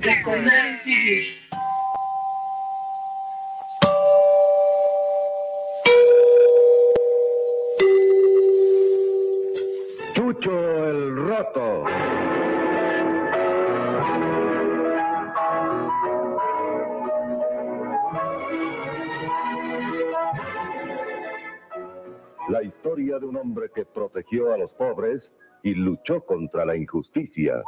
Recordar civil. Chucho el Roto. La historia de un hombre que protegió a los pobres y luchó contra la injusticia.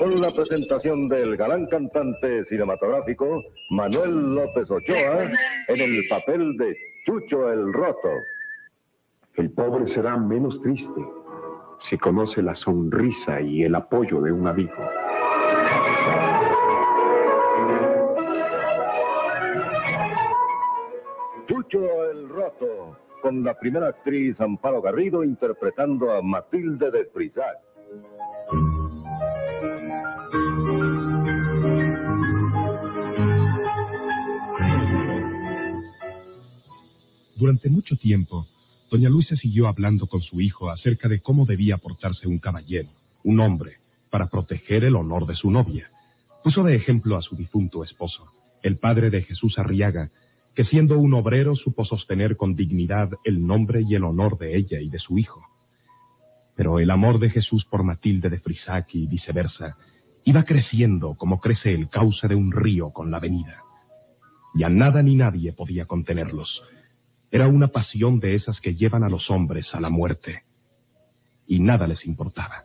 Con la presentación del galán cantante cinematográfico Manuel López Ochoa en el papel de Chucho el Roto. El pobre será menos triste si conoce la sonrisa y el apoyo de un amigo. Chucho el Roto, con la primera actriz Amparo Garrido interpretando a Matilde de Frisac. Durante mucho tiempo, doña Luisa siguió hablando con su hijo acerca de cómo debía portarse un caballero, un hombre, para proteger el honor de su novia. Puso de ejemplo a su difunto esposo, el padre de Jesús Arriaga, que siendo un obrero supo sostener con dignidad el nombre y el honor de ella y de su hijo. Pero el amor de Jesús por Matilde de Frisac y viceversa iba creciendo como crece el cauce de un río con la venida. Ya nada ni nadie podía contenerlos. Era una pasión de esas que llevan a los hombres a la muerte. Y nada les importaba.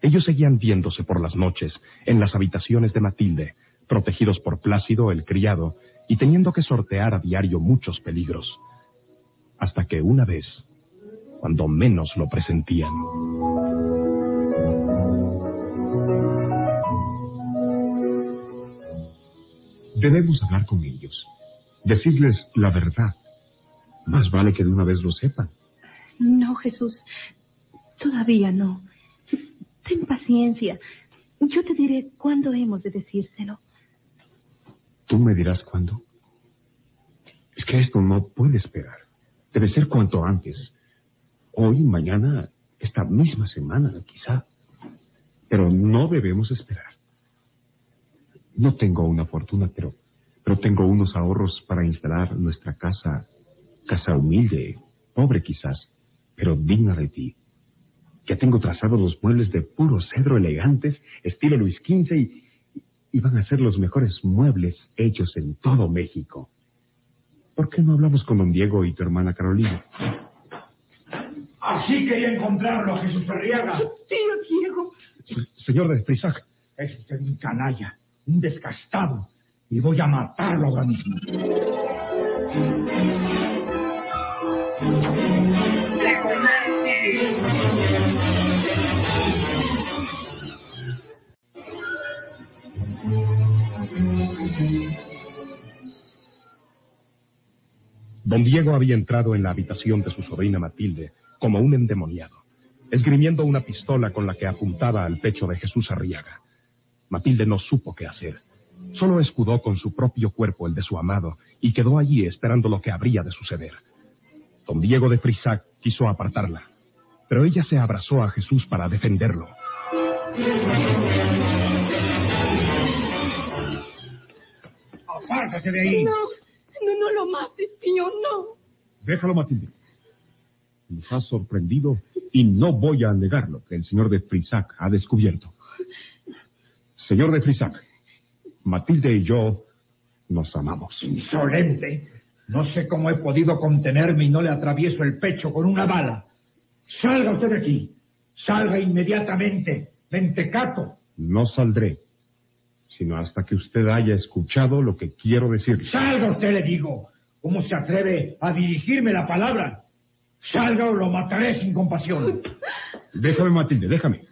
Ellos seguían viéndose por las noches en las habitaciones de Matilde, protegidos por Plácido, el criado, y teniendo que sortear a diario muchos peligros. Hasta que una vez, cuando menos lo presentían, Debemos hablar con ellos, decirles la verdad. Más vale que de una vez lo sepan. No, Jesús, todavía no. Ten paciencia. Yo te diré cuándo hemos de decírselo. ¿Tú me dirás cuándo? Es que esto no puede esperar. Debe ser cuanto antes. Hoy, mañana, esta misma semana, quizá. Pero no debemos esperar. No tengo una fortuna, pero, pero tengo unos ahorros para instalar nuestra casa, casa humilde, pobre quizás, pero digna de ti. Ya tengo trazados los muebles de puro cedro elegantes, estilo Luis XV, y, y van a ser los mejores muebles hechos en todo México. ¿Por qué no hablamos con don Diego y tu hermana Carolina? Así quería encontrarlo, Jesús Arriaga. Tío Diego. Se- señor de Frisac, Es usted un canalla, un desgastado, y voy a matarlo ahora mismo. Don Diego había entrado en la habitación de su sobrina Matilde como un endemoniado, esgrimiendo una pistola con la que apuntaba al pecho de Jesús Arriaga. Matilde no supo qué hacer. Solo escudó con su propio cuerpo el de su amado y quedó allí esperando lo que habría de suceder. Don Diego de Frisac quiso apartarla, pero ella se abrazó a Jesús para defenderlo. Apártate de ahí. No, no, no lo mates, tío, no. déjalo, Matilde. Nos ha sorprendido y no voy a negar lo que el señor de Frisac ha descubierto. Señor de Frisac, Matilde y yo nos amamos. Insolente. No sé cómo he podido contenerme y no le atravieso el pecho con una bala. Salga usted de aquí. Salga inmediatamente. Mentecato. No saldré, sino hasta que usted haya escuchado lo que quiero decir. Salga usted, le digo. ¿Cómo se atreve a dirigirme la palabra? Salga o lo mataré sin compasión. Déjame, Matilde, déjame.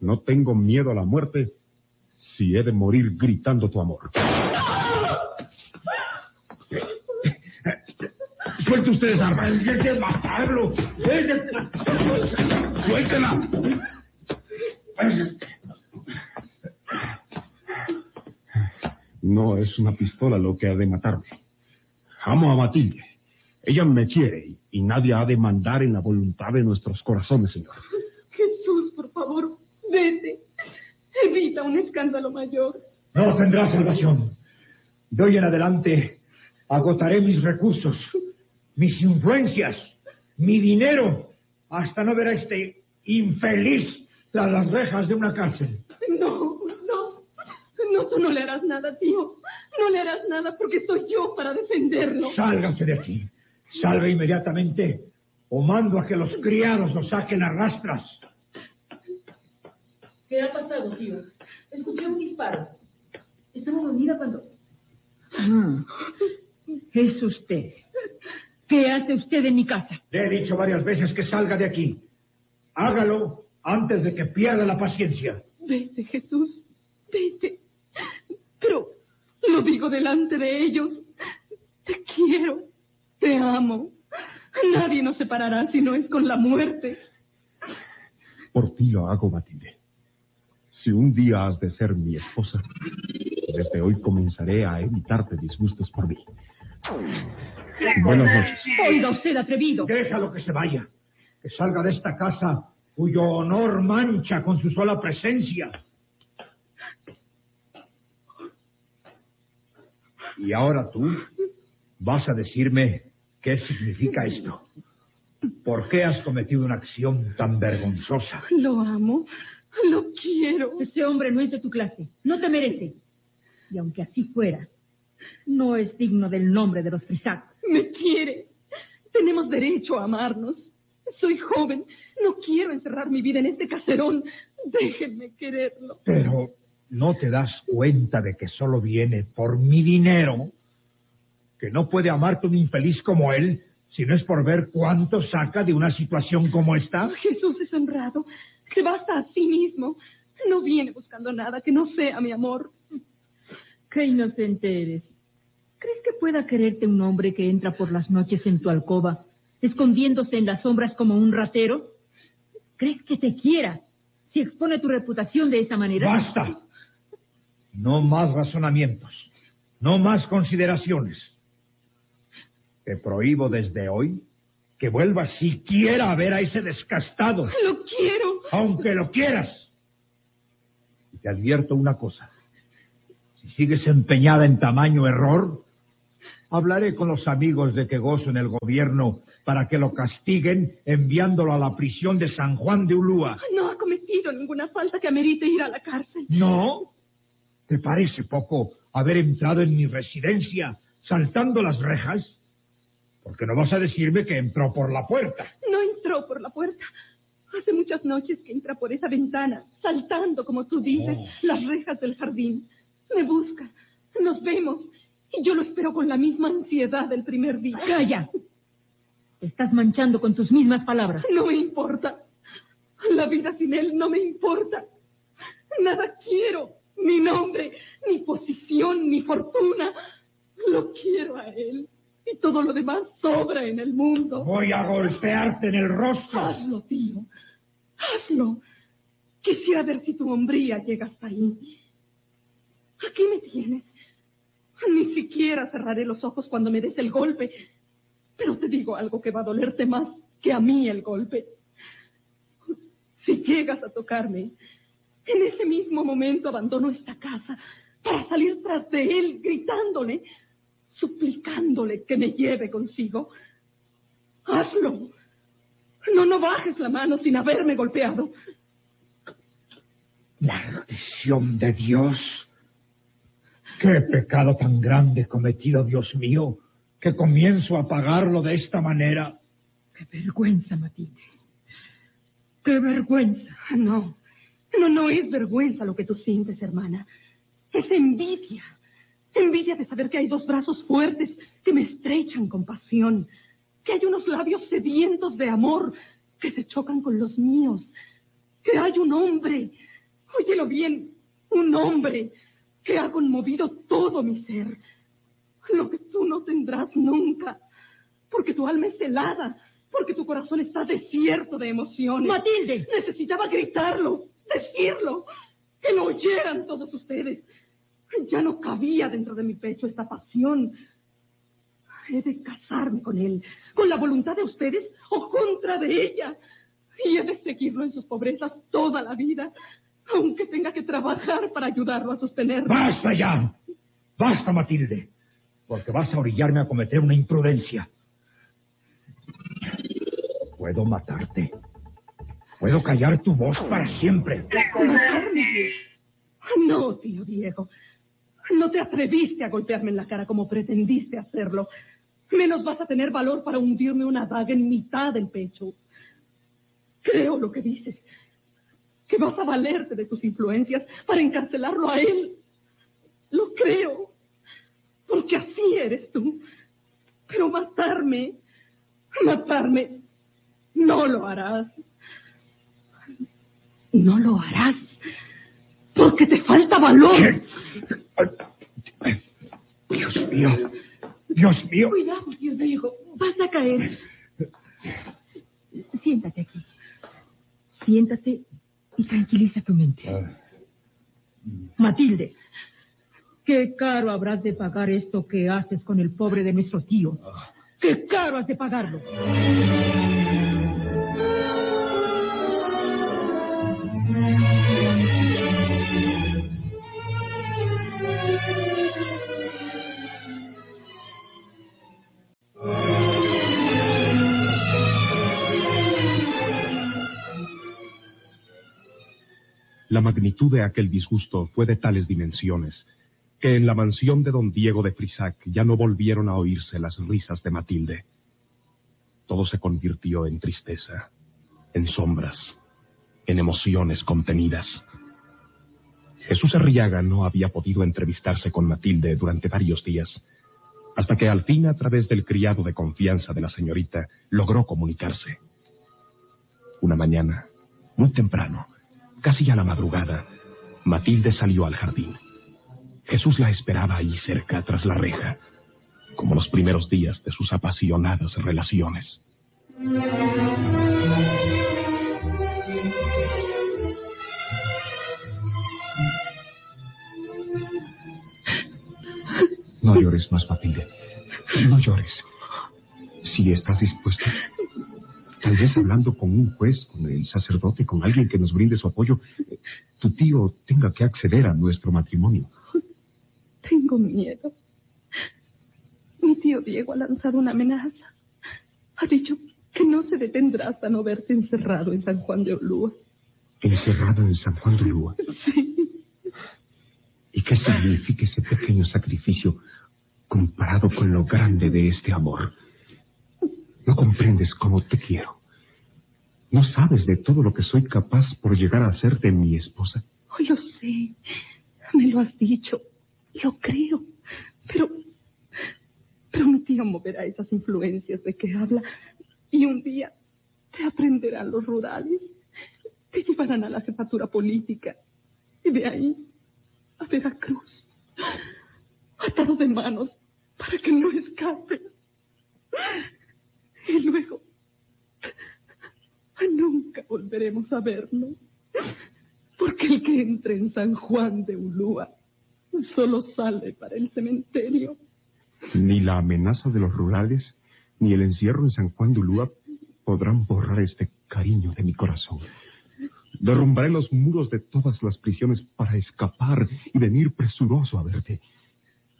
No tengo miedo a la muerte si he de morir gritando tu amor. Suelte ustedes armas. Es de matarlo. Es de... Suéltela. No es una pistola lo que ha de matarme. Amo a Matilde. Ella me quiere y, nadie ha de mandar en la voluntad de nuestros corazones, señor. favor, vete. Evita un escándalo mayor. No tendrá salvación. De hoy en adelante agotaré mis recursos, mis influencias, mi dinero, hasta no ver a este infeliz tras las rejas de una cárcel. No. No, tú no le harás nada, tío. No le harás nada porque soy yo para defenderlo. Salga usted de aquí. Salga inmediatamente o mando a que los criados lo saquen a rastras. ¿Qué ha pasado, tío? Escuché un disparo. Estaba dormida cuando... Ah, es usted. ¿Qué hace usted en mi casa? Le he dicho varias veces que salga de aquí. Hágalo antes de que pierda la paciencia. Vete, Jesús. Vete. Pero lo digo delante de ellos. Te quiero. Te amo. Nadie nos separará si no es con la muerte. Por ti lo hago, Matilde. Si un día has de ser mi esposa, desde hoy comenzaré a evitarte disgustos por mí. Buenas noches. Oiga usted, atrevido. Déjalo que se vaya. Que salga de esta casa cuyo honor mancha con su sola presencia. Y ahora tú vas a decirme qué significa esto. ¿Por qué has cometido una acción tan vergonzosa? Lo amo. Lo quiero. Ese hombre no es de tu clase. No te merece. Y aunque así fuera, no es digno del nombre de los Frisac. Me quiere. Tenemos derecho a amarnos. Soy joven. No quiero encerrar mi vida en este caserón. Déjenme quererlo. Pero no te das cuenta de que solo viene por mi dinero, que no puede amarte un infeliz como él, si no es por ver cuánto saca de una situación como esta. Jesús es honrado. Se basta a sí mismo. No viene buscando nada que no sea mi amor. Qué inocente eres. ¿Crees que pueda quererte un hombre que entra por las noches en tu alcoba, escondiéndose en las sombras como un ratero? ¿Crees que te quiera si expone tu reputación de esa manera? ¡Basta! No más razonamientos, no más consideraciones. Te prohíbo desde hoy que vuelvas siquiera a ver a ese descastado, Lo quiero. aunque lo quieras. Y te advierto una cosa. Si sigues empeñada en tamaño error, hablaré con los amigos de que gozo en el gobierno para que lo castiguen enviándolo a la prisión de San Juan de Ulúa. No ha cometido ninguna falta que amerite ir a la cárcel. ¿No? ¿Te parece poco haber entrado en mi residencia saltando las rejas? Porque no vas a decirme que entró por la puerta. No entró por la puerta. Hace muchas noches que entra por esa ventana, saltando, como tú dices, Oh. las rejas del jardín. Me busca. Nos vemos. Y yo lo espero con la misma ansiedad del primer día. Calla. Te estás manchando con tus mismas palabras. No me importa. La vida sin él no me importa. Nada quiero. Ni nombre, ni posición, ni fortuna. Lo quiero a él. Y todo lo demás sobra en el mundo. Voy a golpearte en el rostro. Hazlo, tío. Hazlo. Quisiera ver si tu hombría llega hasta ahí. Aquí me tienes. Ni siquiera cerraré los ojos cuando me des el golpe. Pero te digo algo que va a dolerte más que a mí el golpe. Si llegas a tocarme, en ese mismo momento abandono esta casa para salir tras de él gritándole, suplicándole que me lleve consigo. Hazlo. No, no bajes la mano sin haberme golpeado. Maldición de Dios. Qué pecado tan grande he cometido, Dios mío, que comienzo a pagarlo de esta manera. Qué vergüenza, Matilde. Qué vergüenza. No, no, no es vergüenza lo que tú sientes, hermana. Es envidia. Envidia de saber que hay dos brazos fuertes que me estrechan con pasión. Que hay unos labios sedientos de amor que se chocan con los míos. Que hay un hombre, óyelo bien, un hombre que ha conmovido todo mi ser. Lo que tú no tendrás nunca. Porque tu alma es helada. Porque tu corazón está desierto de emociones. Matilde. Necesitaba gritarlo, decirlo, que lo oyeran todos ustedes. Ya no cabía dentro de mi pecho esta pasión. He de casarme con él, con la voluntad de ustedes o contra de ella. Y he de seguirlo en sus pobrezas toda la vida, aunque tenga que trabajar para ayudarlo a sostenerlo. ¡Basta ya! ¡Basta, Matilde! Porque vas a orillarme a cometer una imprudencia. Puedo matarte. Puedo callar tu voz para siempre. No, tío Diego. No te atreviste a golpearme en la cara como pretendiste hacerlo. Menos vas a tener valor para hundirme una daga en mitad del pecho. Creo lo que dices. Que vas a valerte de tus influencias para encarcelarlo a él. Lo creo. Porque así eres tú. Pero matarme, matarme, no lo harás. No lo harás. Porque te falta valor. Dios mío. Dios mío. Cuidado, Dios mío. Vas a caer. Siéntate aquí. Siéntate y tranquiliza tu mente. Matilde, qué caro habrás de pagar esto que haces con el pobre de nuestro tío. Qué caro has de pagarlo. La magnitud de aquel disgusto fue de tales dimensiones que en la mansión de don Diego de Frisac ya no volvieron a oírse las risas de Matilde. Todo se convirtió en tristeza, en sombras, en emociones contenidas. Jesús Arriaga no había podido entrevistarse con Matilde durante varios días, hasta que al fin, a través del criado de confianza de la señorita, logró comunicarse. Una mañana, muy temprano, casi a la madrugada, Matilde salió al jardín. Jesús la esperaba ahí cerca, tras la reja, como los primeros días de sus apasionadas relaciones. No llores más, Matilde. No llores. Si estás dispuesta, tal vez hablando con un juez, con el sacerdote, con alguien que nos brinde su apoyo, tu tío tenga que acceder a nuestro matrimonio. Tengo miedo. Mi tío Diego ha lanzado una amenaza. Ha dicho que no se detendrá hasta no verte encerrado en San Juan de Olúa. Encerrado en San Juan de Lúa. Sí. ¿Y qué significa ese pequeño sacrificio comparado con lo grande de este amor? No comprendes cómo te quiero. No sabes de todo lo que soy capaz por llegar a hacerte mi esposa. Oh, lo sé. Me lo has dicho. Lo creo. Pero. Pero mi tío moverá esas influencias de que habla. Y un día te aprenderán los rurales. Te llevarán a la jefatura política. Y de ahí a Veracruz. Atado de manos para que no escapes. Y luego. Nunca volveremos a vernos. Porque el que entre en San Juan de Ulúa solo sale para el cementerio. Ni la amenaza de los rurales, ni el encierro en San Juan de Ulúa podrán borrar este cariño de mi corazón. Derrumbaré los muros de todas las prisiones para escapar y venir presuroso a verte.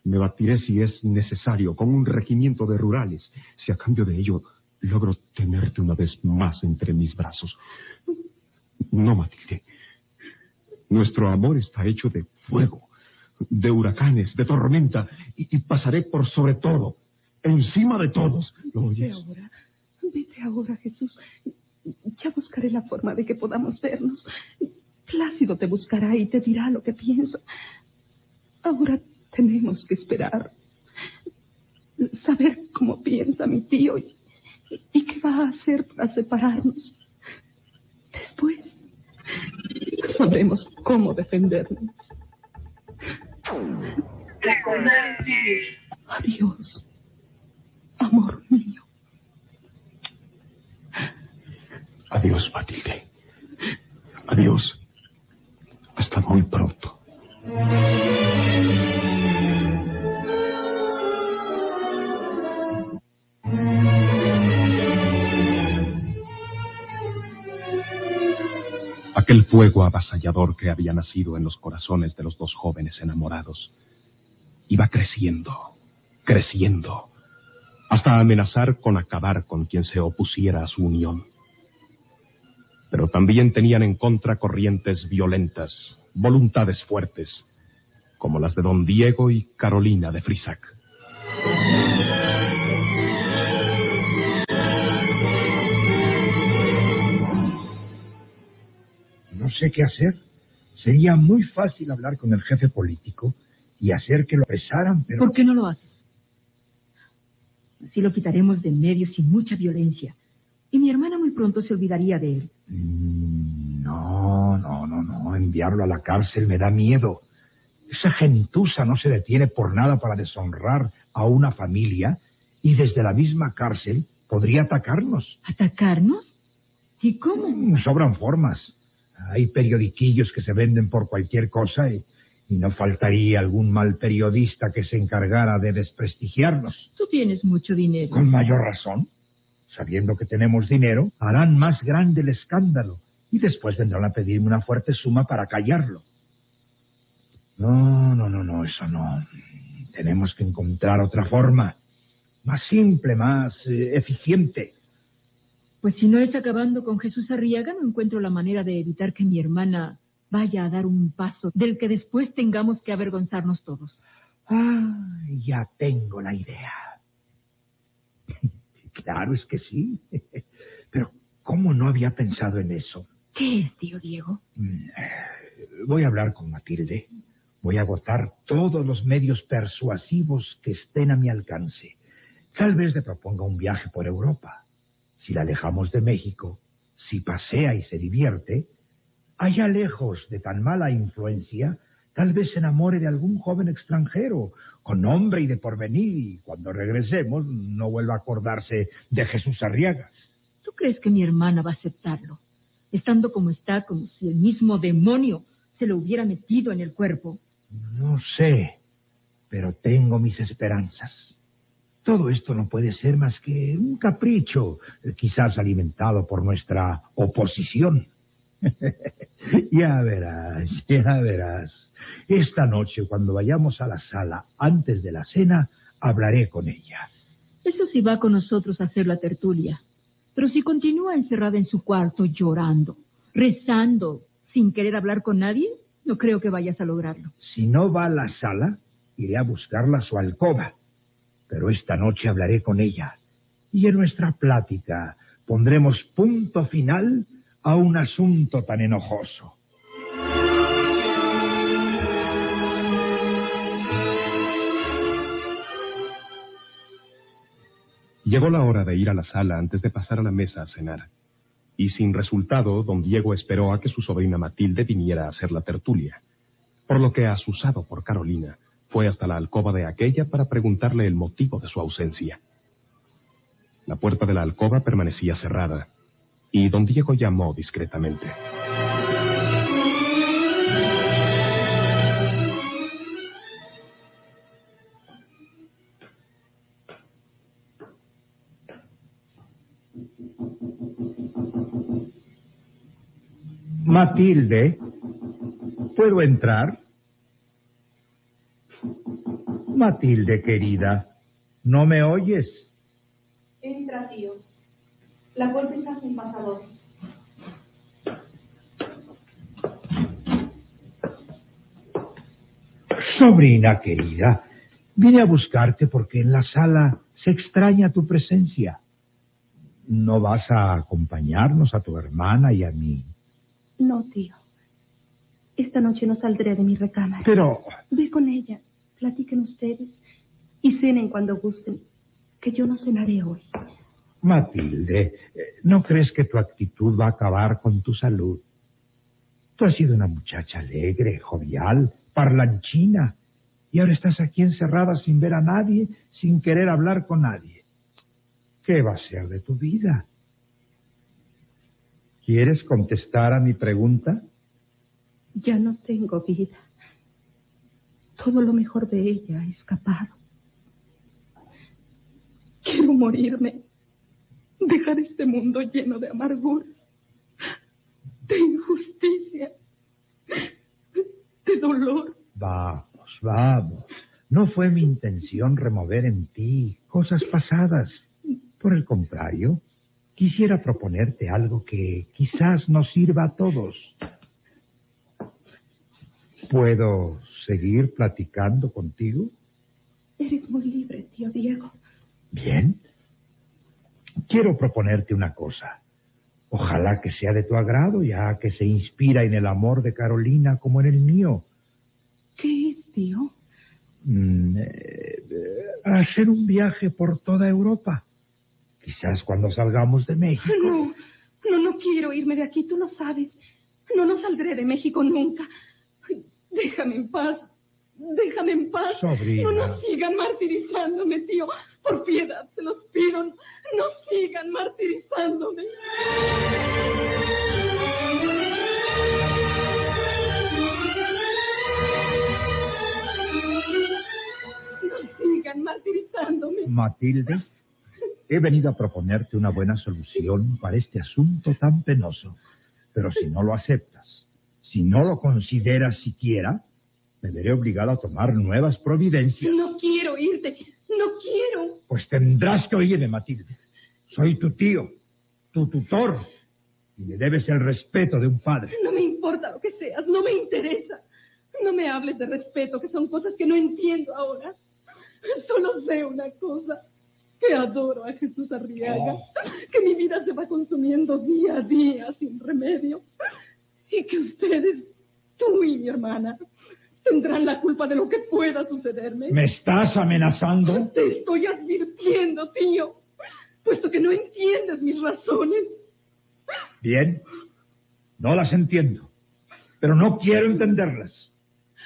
Me batiré si es necesario con un regimiento de rurales, si a cambio de ello logro tenerte una vez más entre mis brazos. No, Matilde. Nuestro amor está hecho de fuego, de huracanes, de tormenta, y, y pasaré por sobre todo, encima de todos. ¿Lo Vete oyes? ahora. Vete ahora, Jesús. Ya buscaré la forma de que podamos vernos. Plácido te buscará y te dirá lo que pienso. Ahora tenemos que esperar. Saber cómo piensa mi tío y, y qué va a hacer para separarnos. Después sabremos cómo defendernos. Recordar. Adiós, amor mío. Adiós, Matilde. Adiós. Hasta muy pronto. Aquel fuego avasallador que había nacido en los corazones de los dos jóvenes enamorados iba creciendo, creciendo, hasta amenazar con acabar con quien se opusiera a su unión. Pero también tenían en contra corrientes violentas, voluntades fuertes, como las de don Diego y Carolina de Frisac. No sé qué hacer. Sería muy fácil hablar con el jefe político y hacer que lo pesaran, pero... ¿Por qué no lo haces? Así lo quitaremos de en medio sin mucha violencia. Y mi hermana muy pronto se olvidaría de él. Mm, No, no, no, no. Enviarlo a la cárcel me da miedo. Esa gentuza no se detiene por nada para deshonrar a una familia y desde la misma cárcel podría atacarnos. ¿Atacarnos? ¿Y cómo? Mm, Sobran formas. Hay periodiquillos que se venden por cualquier cosa y, y no faltaría algún mal periodista que se encargara de desprestigiarnos. Tú tienes mucho dinero. Con mayor razón. Sabiendo que tenemos dinero, harán más grande el escándalo y después vendrán a pedirme una fuerte suma para callarlo. No, no, no, no, eso no. Tenemos que encontrar otra forma. Más simple, más eh, eficiente. Pues si no es acabando con Jesús Arriaga, no encuentro la manera de evitar que mi hermana vaya a dar un paso del que después tengamos que avergonzarnos todos. Ah, ya tengo la idea. Claro, es que sí. Pero, ¿cómo no había pensado en eso? ¿Qué es, tío Diego? Mm, Voy a hablar con Matilde. Voy a agotar todos los medios persuasivos que estén a mi alcance. Tal vez le proponga un viaje por Europa. Si la alejamos de México, si pasea y se divierte, allá lejos de tan mala influencia, tal vez se enamore de algún joven extranjero, con nombre y de porvenir, y cuando regresemos no vuelva a acordarse de Jesús Arriaga. ¿Tú crees que mi hermana va a aceptarlo? Estando como está, como si el mismo demonio se lo hubiera metido en el cuerpo. No sé, pero tengo mis esperanzas. Todo esto no puede ser más que un capricho, eh, quizás alimentado por nuestra oposición. ya verás, ya verás. Esta noche, cuando vayamos a la sala antes de la cena, hablaré con ella. Eso sí va con nosotros a hacer la tertulia. Pero si continúa encerrada en su cuarto llorando, rezando, sin querer hablar con nadie, no creo que vayas a lograrlo. Si no va a la sala, iré a buscarla a su alcoba. Pero esta noche hablaré con ella. Y en nuestra plática pondremos punto final a un asunto tan enojoso. Llegó la hora de ir a la sala antes de pasar a la mesa a cenar. Y sin resultado, don Diego esperó a que su sobrina Matilde viniera a hacer la tertulia. Por lo que, asusado por Carolina, fue hasta la alcoba de aquella para preguntarle el motivo de su ausencia. La puerta de la alcoba permanecía cerrada, y don Diego llamó discretamente. Matilde, ¿puedo entrar? Matilde, querida, ¿no me oyes? Entra, tío. La puerta está sin pasadores. Sobrina querida, vine a buscarte porque en la sala se extraña tu presencia. ¿No vas a acompañarnos a tu hermana y a mí? No, tío. Esta noche no saldré de mi recámara. Pero, Ve con ella, platiquen ustedes y cenen cuando gusten, que yo no cenaré hoy. Matilde, ¿no crees que tu actitud va a acabar con tu salud? Tú has sido una muchacha alegre, jovial, parlanchina, y ahora estás aquí encerrada sin ver a nadie, sin querer hablar con nadie. ¿Qué va a ser de tu vida? ¿Quieres contestar a mi pregunta? Ya no tengo vida. Todo lo mejor de ella ha escapado. Quiero morirme. Dejar este mundo lleno de amargura. de injusticia, de dolor. Vamos, vamos. No fue mi intención remover en ti cosas pasadas. Por el contrario, quisiera proponerte algo que quizás nos sirva a todos. ¿Puedo seguir platicando contigo? Eres muy libre, tío Diego. Bien. Quiero proponerte una cosa. Ojalá que sea de tu agrado, ya que se inspira en el amor de Carolina como en el mío. ¿Qué es, tío? Mm, eh, hacer un viaje por toda Europa. Quizás cuando salgamos de México. No, no, no quiero irme de aquí, tú lo sabes. No, no saldré de México nunca. Déjame en paz. Déjame en paz. Sobrina. No nos sigan martirizándome, tío. Por piedad, se los pido. No sigan martirizándome. No sigan martirizándome. Matilde, he venido a proponerte una buena solución para este asunto tan penoso. Pero si no lo aceptas, si no lo consideras siquiera, me veré obligado a tomar nuevas providencias. No quiero irte. No quiero. Pues tendrás que oírme, Matilde. Soy tu tío, tu tutor, y me debes el respeto de un padre. No me importa lo que seas, no me interesa. No me hables de respeto, que son cosas que no entiendo ahora. Solo sé una cosa, que adoro a Jesús Arriaga, que mi vida se va consumiendo día a día sin remedio, y que ustedes, tú y mi hermana, tendrán la culpa de lo que pueda sucederme. ¿Me estás amenazando? Te estoy advirtiendo, tío, puesto que no entiendes mis razones. Bien, no las entiendo, pero no quiero entenderlas.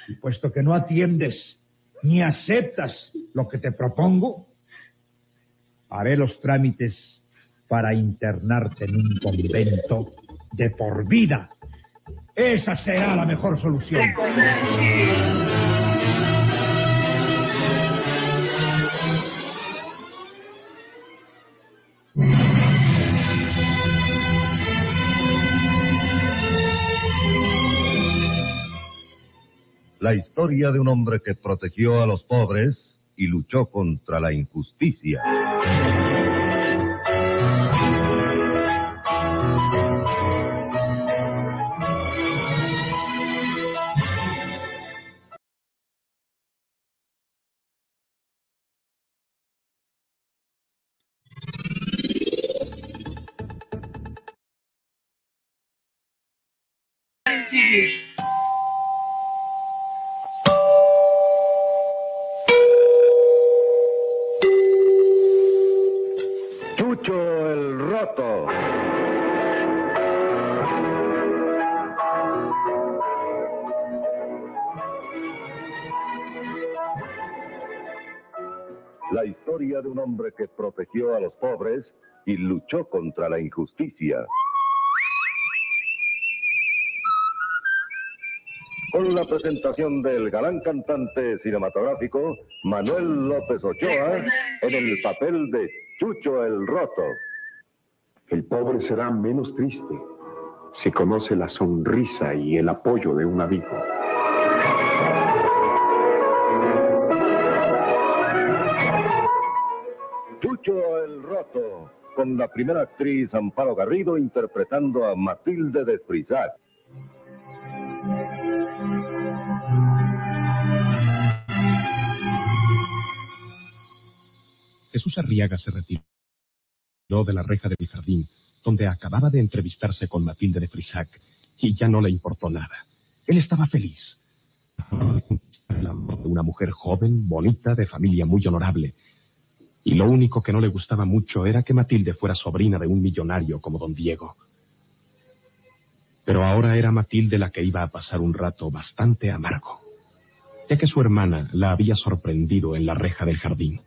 Y puesto que no atiendes ni aceptas lo que te propongo, haré los trámites para internarte en un convento de por vida. Esa será la mejor solución. La historia de un hombre que protegió a los pobres y luchó contra la injusticia. La injusticia. Con la presentación del galán cantante cinematográfico Manuel López Ochoa en el papel de Chucho el Roto. El pobre será menos triste si conoce la sonrisa y el apoyo de un amigo. Chucho el Roto, con la primera actriz Amparo Garrido interpretando a Matilde de Frisac. Jesús Arriaga se retiró de la reja del jardín, donde acababa de entrevistarse con Matilde de Frisac, y ya no le importó nada. Él estaba feliz. De Una mujer joven, bonita, de familia muy honorable. Y lo único que no le gustaba mucho era que Matilde fuera sobrina de un millonario como don Diego. Pero ahora era Matilde la que iba a pasar un rato bastante amargo, ya que su hermana la había sorprendido en la reja del jardín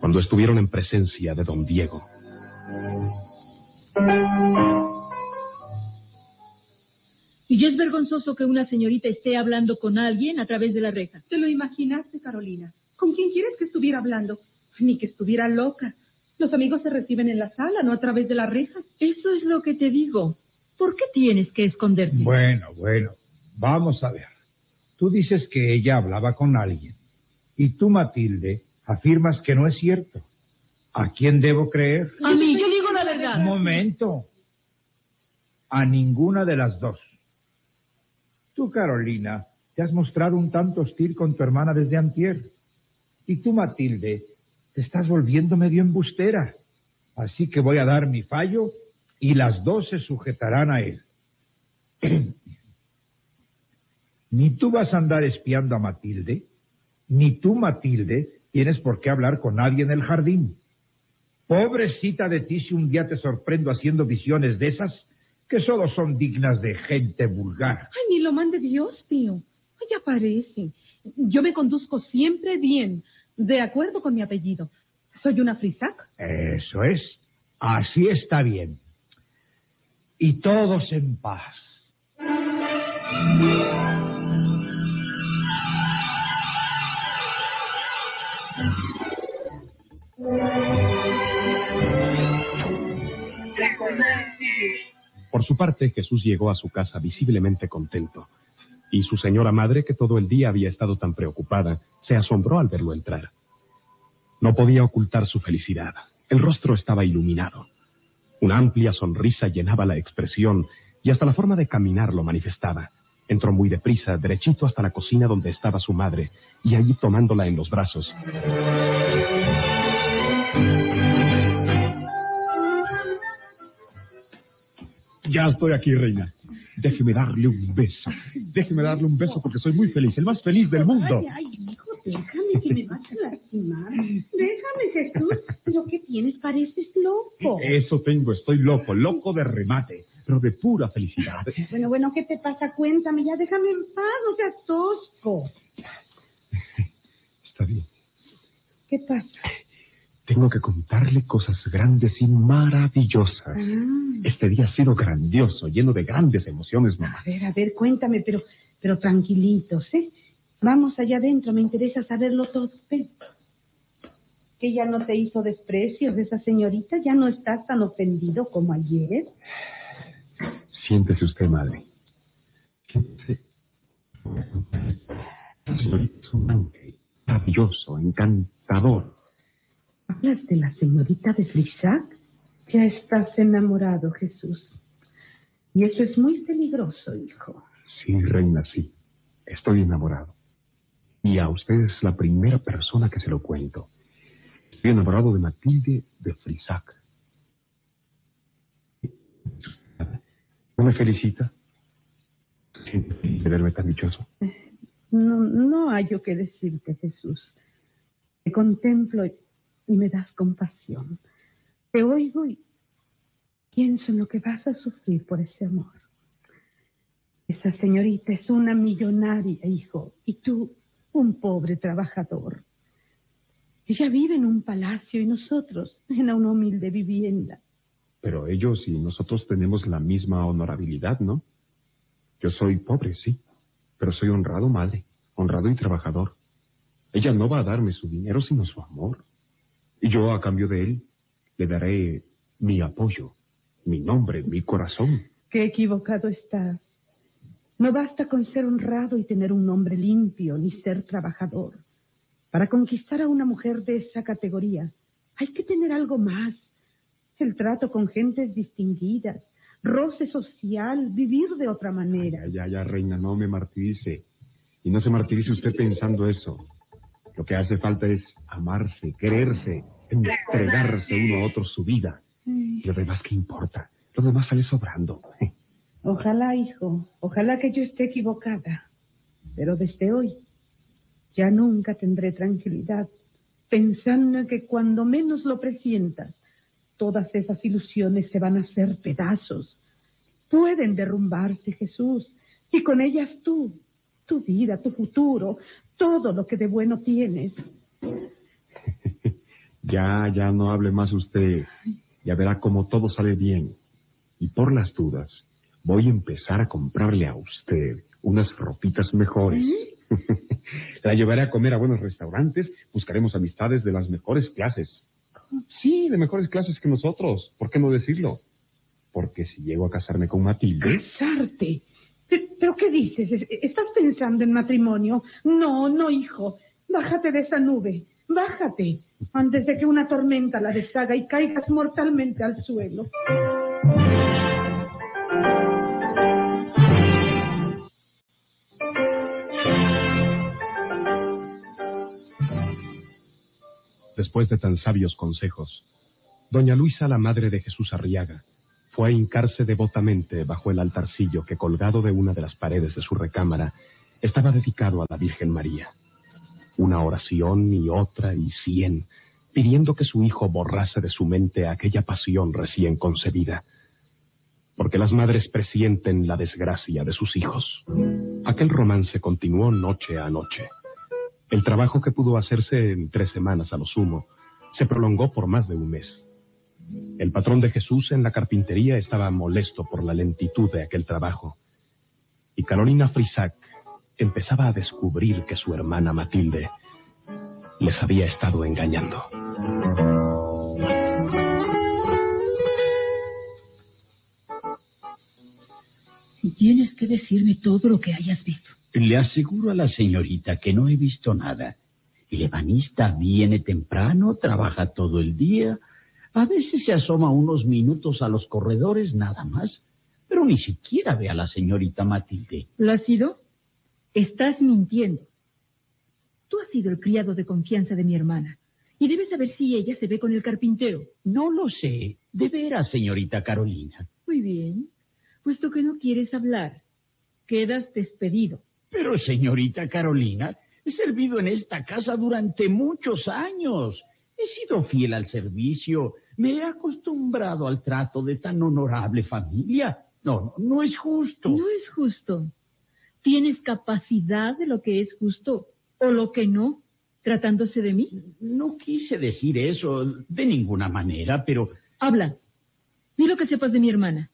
cuando estuvieron en presencia de don Diego. Y es vergonzoso que una señorita esté hablando con alguien a través de la reja. ¿Te lo imaginaste, Carolina? ¿Con quién quieres que estuviera hablando? Ni que estuviera loca. Los amigos se reciben en la sala, no a través de la reja. Eso es lo que te digo. ¿Por qué tienes que esconderte? Bueno, bueno, vamos a ver. Tú dices que ella hablaba con alguien. Y tú, Matilde, afirmas que no es cierto. ¿A quién debo creer? A mí, yo digo la verdad. Un momento. A ninguna de las dos. Tú, Carolina, te has mostrado un tanto hostil con tu hermana desde antier. Y tú, Matilde, estás volviendo medio embustera. Así que voy a dar mi fallo y las dos se sujetarán a él. ni tú vas a andar espiando a Matilde, ni tú, Matilde, tienes por qué hablar con nadie en el jardín. Pobrecita de ti si un día te sorprendo haciendo visiones de esas que solo son dignas de gente vulgar. Ay, ni lo mande Dios, tío. Ay, ya parece. Yo me conduzco siempre bien, de acuerdo con mi apellido. ¿Soy una frisac? Eso es. Así está bien. Y todos en paz. Por su parte, Jesús llegó a su casa visiblemente contento, y su señora madre, que todo el día había estado tan preocupada, se asombró al verlo entrar. No podía ocultar su felicidad. El rostro estaba iluminado. Una amplia sonrisa llenaba la expresión y hasta la forma de caminar lo manifestaba. Entró muy deprisa, derechito hasta la cocina donde estaba su madre, y allí tomándola en los brazos. Ya estoy aquí, reina. Déjeme darle un beso. Déjeme darle un beso porque soy muy feliz, el más feliz del mundo. Ay, ay, hijo, déjame que me vas a lastimar. Déjame, Jesús. ¿Lo que tienes? Pareces loco. Eso tengo, estoy loco, loco de remate, pero de pura felicidad. Bueno, bueno, ¿qué te pasa? Cuéntame, ya déjame en paz, no seas tosco. Está bien. ¿Qué pasa? Tengo que contarle cosas grandes y maravillosas. Ah, Este día ha sido grandioso, lleno de grandes emociones, mamá. a ver, a ver, cuéntame, pero, pero tranquilitos, ¿eh? Vamos allá adentro, me interesa saberlo todo. Ven. ¿Que ya no te hizo desprecios esa señorita? ¿Ya no estás tan ofendido como ayer? Siéntese usted, madre. Siéntese. Señorita es un ángel maravilloso, encantador. ¿Hablas de la señorita de Frisac? Ya estás enamorado, Jesús. Y eso es muy peligroso, hijo. Sí, reina, sí. Estoy enamorado. Y a usted es la primera persona que se lo cuento. Estoy enamorado de Matilde de Frisac. ¿No me felicita? De verme tan dichoso. No, no hay yo que decirte, Jesús. Te contemplo y, me das compasión. Te oigo y pienso en lo que vas a sufrir por ese amor. Esa señorita es una millonaria, hijo, y tú un pobre trabajador. Ella vive en un palacio y nosotros en una humilde vivienda. Pero ellos y nosotros tenemos la misma honorabilidad, ¿no? Yo soy pobre, sí, pero soy honrado, madre, honrado y trabajador. Ella no va a darme su dinero, sino su amor. Y yo, a cambio de él, le daré mi apoyo, mi nombre, mi corazón. Qué equivocado estás. No basta con ser honrado y tener un nombre limpio, ni ser trabajador. Para conquistar a una mujer de esa categoría, hay que tener algo más. El trato con gentes distinguidas, roce social, vivir de otra manera. Ya, ya, ya, reina, no me martirice. Y no se martirice usted pensando eso. Lo que hace falta es amarse, quererse, entregarse uno a otro su vida. Y lo demás, ¿qué importa? Lo demás sale sobrando. Ojalá, hijo, ojalá que yo esté equivocada. Pero desde hoy ya nunca tendré tranquilidad, pensando que cuando menos lo presientas, todas esas ilusiones se van a hacer pedazos. Pueden derrumbarse, Jesús, y con ellas tú, tu vida, tu futuro, todo lo que de bueno tienes. Ya, ya no hable más usted. Ya verá cómo todo sale bien. Y por las dudas, voy a empezar a comprarle a usted unas ropitas mejores. La llevaré a comer a buenos restaurantes, buscaremos amistades de las mejores clases. Sí, de mejores clases que nosotros, ¿por qué no decirlo? Porque si llego a casarme con Matilde... ¿Casarte? Pe- ¿Pero qué dices? ¿Es- ¿Estás pensando en matrimonio? No, no, hijo. Bájate de esa nube. Bájate. Antes de que una tormenta la deshaga y caigas mortalmente al suelo. Después de tan sabios consejos, doña Luisa, la madre de Jesús Arriaga, fue a hincarse devotamente bajo el altarcillo que colgado de una de las paredes de su recámara estaba dedicado a la Virgen María. Una oración y otra y cien, pidiendo que su hijo borrase de su mente aquella pasión recién concebida. Porque las madres presienten la desgracia de sus hijos. Aquel romance continuó noche a noche. El trabajo que pudo hacerse en tres semanas a lo sumo se prolongó por más de un mes. El patrón de Jesús en la carpintería estaba molesto por la lentitud de aquel trabajo. Y Carolina Frisac empezaba a descubrir que su hermana Matilde les había estado engañando. Tienes que decirme todo lo que hayas visto. Le aseguro a la señorita que no he visto nada. El ebanista viene temprano, trabaja todo el día, a veces se asoma unos minutos a los corredores nada más, pero ni siquiera ve a la señorita Matilde. Lácido, estás mintiendo. Tú has sido el criado de confianza de mi hermana y debes saber si ella se ve con el carpintero. No lo sé, de veras, señorita Carolina. Muy bien. Puesto que no quieres hablar, quedas despedido. Pero, señorita Carolina, he servido en esta casa durante muchos años. He sido fiel al servicio, me he acostumbrado al trato de tan honorable familia. No, no, no es justo. No es justo. Tienes capacidad de lo que es justo o lo que no, tratándose de mí. No quise decir eso de ninguna manera, pero Habla. Di lo que sepas de mi hermana.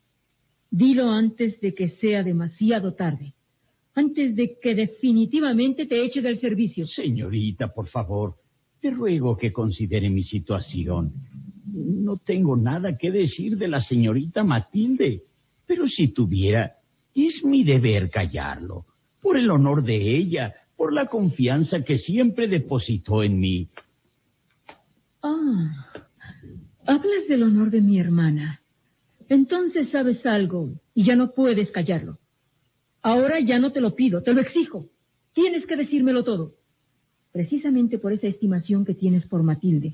Dilo antes de que sea demasiado tarde. Antes de que definitivamente te eche del servicio. Señorita, por favor, te ruego que considere mi situación. No tengo nada que decir de la señorita Matilde, pero si tuviera, es mi deber callarlo, por el honor de ella, por la confianza que siempre depositó en mí. Ah, hablas del honor de mi hermana. Entonces sabes algo y ya no puedes callarlo. Ahora ya no te lo pido, te lo exijo. Tienes que decírmelo todo. Precisamente por esa estimación que tienes por Matilde.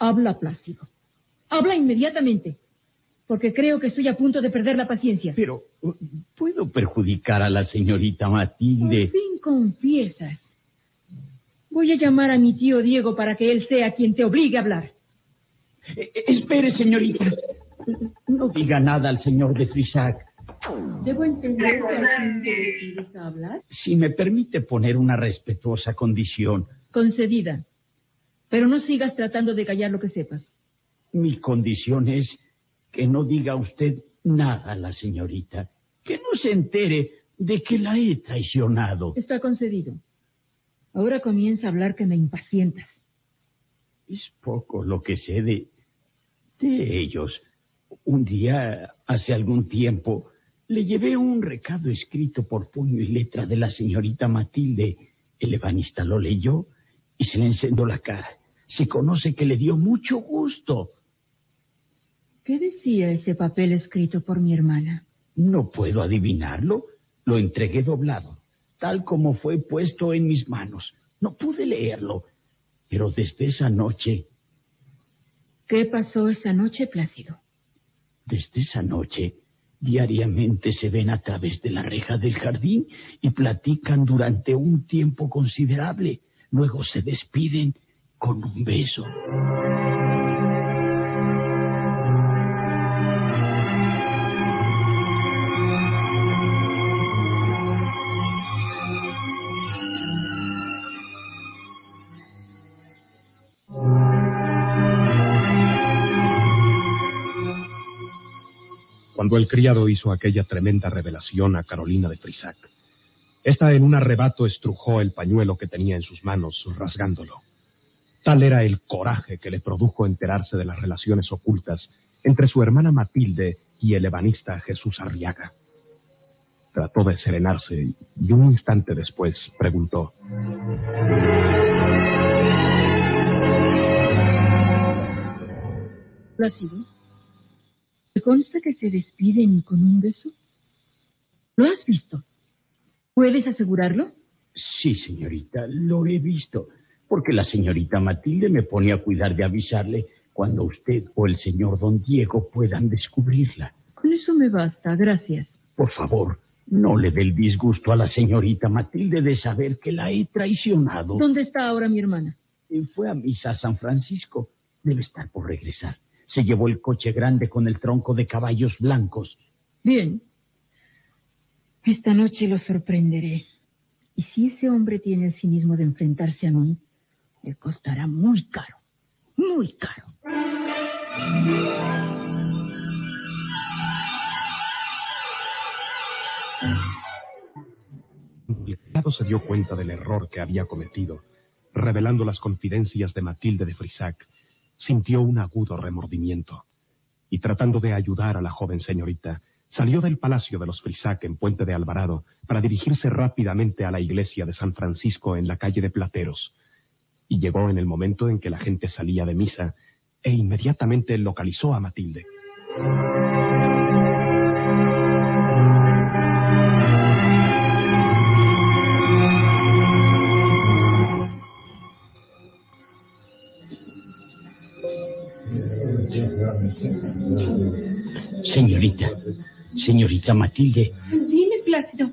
Habla, Plácido. Habla inmediatamente, porque creo que estoy a punto de perder la paciencia. Pero, uh, ¿puedo perjudicar a la señorita Por Matilde? fin confiesas. Voy a llamar a mi tío Diego para que él sea quien te obligue a hablar. Eh, eh, espere, señorita. No diga nada al señor de Frisac. ¿Debo entender que hablar? Si me permite poner una respetuosa condición. Concedida. Pero no sigas tratando de callar lo que sepas. Mi condición es que no diga usted nada a la señorita. Que no se entere de que la he traicionado. Está concedido. Ahora comienza a hablar que me impacientas. Es poco lo que sé de, de ellos. Un día, hace algún tiempo, le llevé un recado escrito por puño y letra de la señorita Matilde. El ebanista lo leyó y se le encendió la cara. Se conoce que le dio mucho gusto. ¿Qué decía ese papel escrito por mi hermana? No puedo adivinarlo. Lo entregué doblado, tal como fue puesto en mis manos. No pude leerlo, pero desde esa noche, ¿Qué pasó esa noche, Plácido? desde esa noche, diariamente se ven a través de la reja del jardín y platican durante un tiempo considerable. Luego se despiden con un beso. Cuando el criado hizo aquella tremenda revelación a Carolina de Frisac, esta en un arrebato estrujó el pañuelo que tenía en sus manos, rasgándolo. Tal era el coraje que le produjo enterarse de las relaciones ocultas entre su hermana Matilde y el ebanista Jesús Arriaga. Trató de serenarse y un instante después preguntó. Plácido, ¿te consta que se despiden con un beso? ¿Lo has visto? ¿Puedes asegurarlo? Sí, señorita, lo he visto, porque la señorita Matilde me pone a cuidar de avisarle cuando usted o el señor don Diego puedan descubrirla. Con eso me basta, gracias. Por favor, no le dé el disgusto a la señorita Matilde de saber que la he traicionado. ¿Dónde está ahora mi hermana? Fue a misa a San Francisco. Debe estar por regresar. Se llevó el coche grande con el tronco de caballos blancos. Bien. Esta noche lo sorprenderé. Y si ese hombre tiene el cinismo de enfrentarse a mí, le costará muy caro. Muy caro. El criado se dio cuenta del error que había cometido, revelando las confidencias de Matilde de Frisac, sintió un agudo remordimiento y tratando de ayudar a la joven señorita, salió del palacio de los Frisac en Puente de Alvarado para dirigirse rápidamente a la iglesia de San Francisco en la calle de Plateros. Y llegó en el momento en que la gente salía de misa e inmediatamente localizó a Matilde. Señorita, señorita Matilde, Dime, Plácido,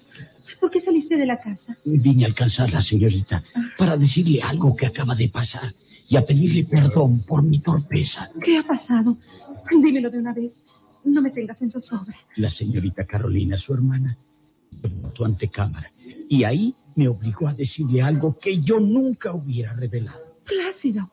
¿por qué saliste de la casa? vine a alcanzarla, señorita, para decirle algo que acaba de pasar y a pedirle perdón por mi torpeza. ¿Qué ha pasado? Dímelo de una vez. No me tengas en zozobra. La señorita Carolina, su hermana, su antecámara y ahí me obligó a decirle algo que yo nunca hubiera revelado. Plácido,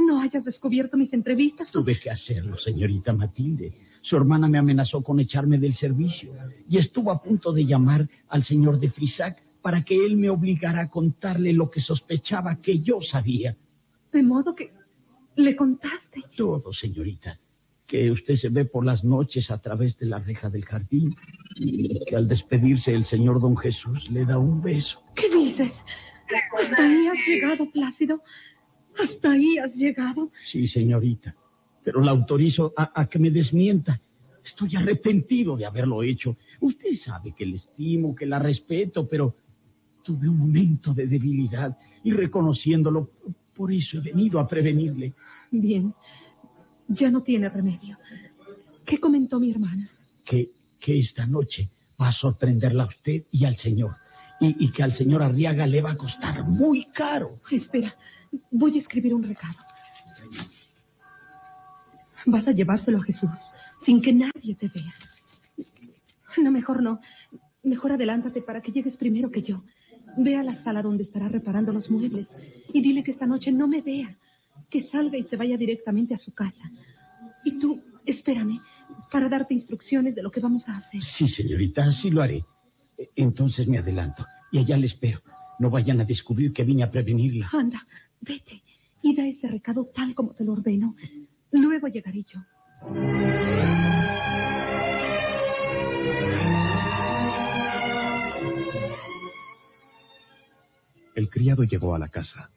no hayas descubierto mis entrevistas. Tuve que hacerlo, señorita Matilde. Su hermana me amenazó con echarme del servicio y estuvo a punto de llamar al señor de Frisac para que él me obligara a contarle lo que sospechaba que yo sabía. De modo que le contaste. Todo, señorita. Que usted se ve por las noches a través de la reja del jardín y que al despedirse el señor don Jesús le da un beso. ¿Qué dices? Hasta ahí has llegado, Plácido. Hasta ahí has llegado. Sí, señorita. Pero la autorizo a, a que me desmienta. Estoy arrepentido de haberlo hecho. Usted sabe que la estimo, que la respeto, pero tuve un momento de debilidad y reconociéndolo, por eso he venido a prevenirle. Bien, ya no tiene remedio. ¿Qué comentó mi hermana? que, que esta noche va a sorprenderla a usted y al señor. Y, y que al señor Arriaga le va a costar muy caro. Espera, voy a escribir un recado. Vas a llevárselo a Jesús sin que nadie te vea. No, mejor no. Mejor adelántate para que llegues primero que yo. Ve a la sala donde estará reparando los muebles y dile que esta noche no me vea, que salga y se vaya directamente a su casa. Y tú, espérame para darte instrucciones de lo que vamos a hacer. Sí, señorita, así lo haré. Entonces me adelanto y allá le espero. No vayan a descubrir que vine a prevenirla. Anda, vete y da ese recado tal como te lo ordeno. Luego llegaré yo. El criado llegó a la casa.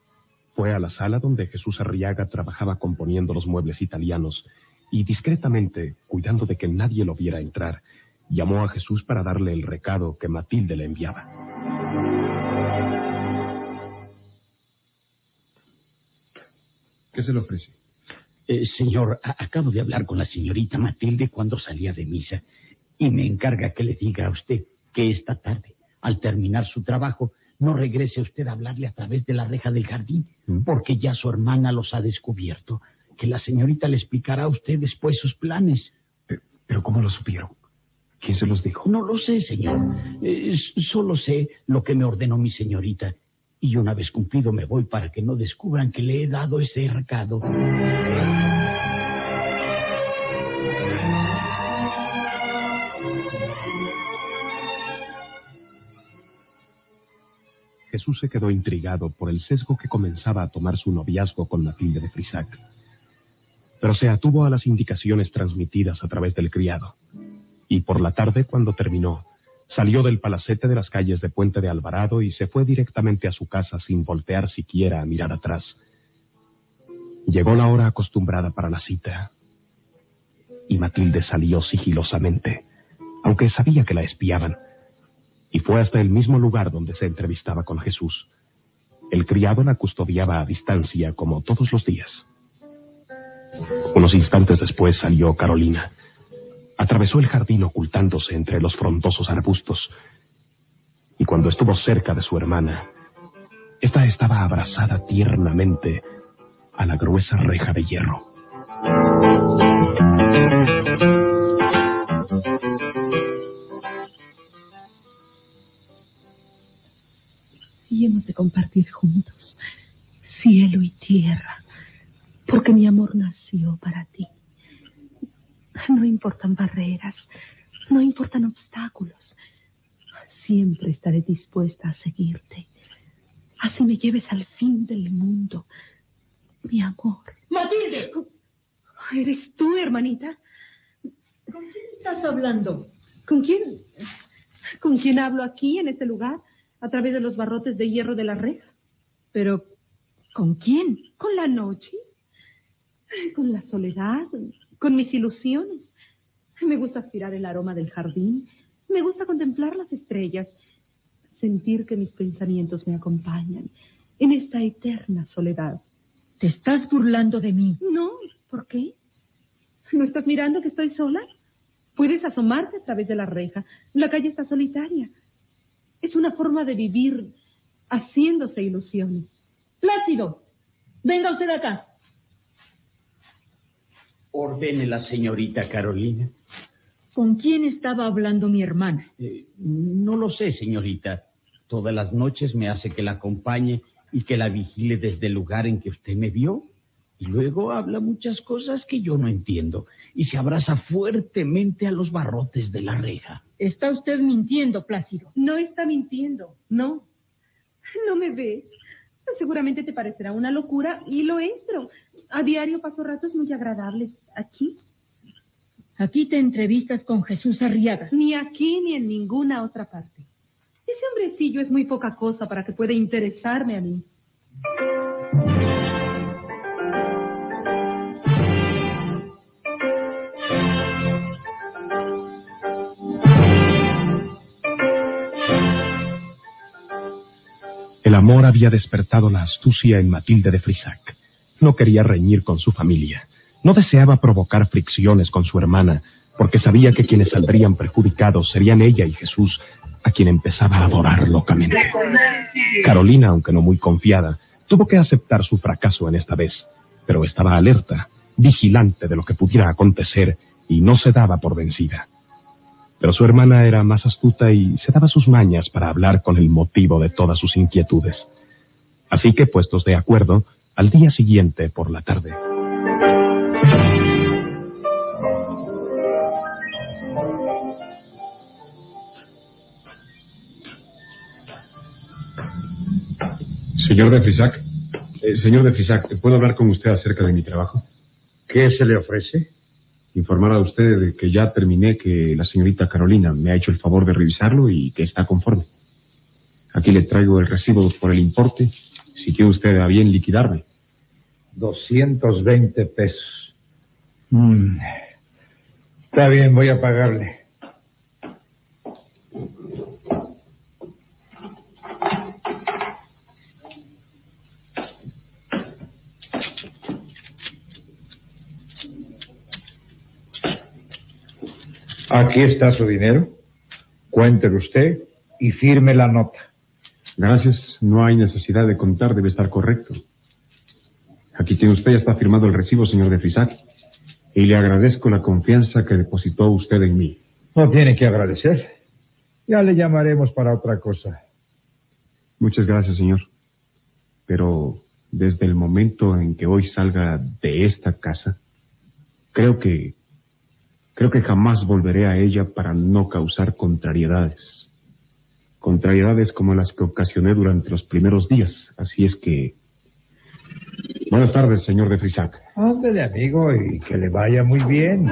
Fue a la sala donde Jesús Arriaga trabajaba componiendo los muebles italianos y discretamente, cuidando de que nadie lo viera entrar, llamó a Jesús para darle el recado que Matilde le enviaba. ¿Qué se le ofrece? Eh, señor, acabo de hablar con la señorita Matilde cuando salía de misa y me encarga que le diga a usted que esta tarde, al terminar su trabajo, no regrese usted a hablarle a través de la reja del jardín, ¿Mm? porque ya su hermana los ha descubierto. Que la señorita le explicará a usted después sus planes. Pero, pero ¿cómo lo supieron? ¿Quién se los dijo? No lo sé, señor. Eh, solo sé lo que me ordenó mi señorita. Y una vez cumplido me voy para que no descubran que le he dado ese recado. Jesús se quedó intrigado por el sesgo que comenzaba a tomar su noviazgo con Matilde de Frisac. pero se atuvo a las indicaciones transmitidas a través del criado. Y por la tarde, cuando terminó, salió del palacete de las calles de Puente de Alvarado y se fue directamente a su casa sin voltear siquiera a mirar atrás. Llegó la hora acostumbrada para la cita, y Matilde salió sigilosamente, aunque sabía que la espiaban, y fue hasta el mismo lugar donde se entrevistaba con Jesús. El criado la custodiaba a distancia como todos los días. Unos instantes después salió Carolina. Atravesó el jardín ocultándose entre los frondosos arbustos. Y cuando estuvo cerca de su hermana, ésta estaba abrazada tiernamente a la gruesa reja de hierro. Y hemos de compartir juntos cielo y tierra, porque mi amor nació para ti. No importan barreras, no importan obstáculos. Siempre estaré dispuesta a seguirte. Así me lleves al fin del mundo, mi amor. Matilde, ¿Eres tú, hermanita? ¿con quién estás hablando? ¿Con quién? ¿Con quién hablo aquí, en este lugar, a través de los barrotes de hierro de la reja? Pero, ¿con quién? ¿Con la noche? ¿Con la soledad? ¿Con mis ilusiones? Me gusta aspirar el aroma del jardín. Me gusta contemplar las estrellas. Sentir que mis pensamientos me acompañan en esta eterna soledad. ¿Te estás burlando de mí? No, ¿por qué? ¿No estás mirando que estoy sola? Puedes asomarte a través de la reja. La calle está solitaria. Es una forma de vivir haciéndose ilusiones. Plácido, venga usted acá. Ordene la señorita Carolina. ¿Con quién estaba hablando mi hermana? Eh, no lo sé, señorita. Todas las noches me hace que la acompañe y que la vigile desde el lugar en que usted me vio. Y luego habla muchas cosas que yo no entiendo y se abraza fuertemente a los barrotes de la reja. Está usted mintiendo, Plácido. No está mintiendo, no. No me ves. Seguramente te parecerá una locura y lo es, pero a diario paso ratos muy agradables aquí. Aquí te entrevistas con Jesús Arriaga. Ni aquí ni en ninguna otra parte. Ese hombrecillo es muy poca cosa para que pueda interesarme a mí. El amor había despertado la astucia en Matilde de Frisac. No quería reñir con su familia. No deseaba provocar fricciones con su hermana, porque sabía que quienes saldrían perjudicados serían ella y Jesús, a quien empezaba a adorar locamente. Carolina, aunque no muy confiada, tuvo que aceptar su fracaso en esta vez, pero estaba alerta, vigilante de lo que pudiera acontecer y no se daba por vencida. Pero su hermana era más astuta y se daba sus mañas para hablar con el motivo de todas sus inquietudes. Así que, puestos de acuerdo, al día siguiente, por la tarde, Señor de Frisac, eh, señor de Frisac, ¿puedo hablar con usted acerca de mi trabajo? ¿Qué se le ofrece? Informar a usted de que ya terminé, que la señorita Carolina me ha hecho el favor de revisarlo y que está conforme. Aquí le traigo el recibo por el importe, si quiere usted a bien liquidarme. 220 pesos. Mm. Está bien, voy a pagarle. Aquí está su dinero. Cuéntelo usted y firme la nota. Gracias, no hay necesidad de contar, debe estar correcto. Aquí tiene usted, ya está firmado el recibo, señor de Frisac, y le agradezco la confianza que depositó usted en mí. No tiene que agradecer. Ya le llamaremos para otra cosa. Muchas gracias, señor. Pero desde el momento en que hoy salga de esta casa, creo que creo que jamás volveré a ella para no causar contrariedades. Contrariedades como las que ocasioné durante los primeros días. Así es que Buenas tardes, señor de Frisac. Ándale, amigo, y que le vaya muy bien.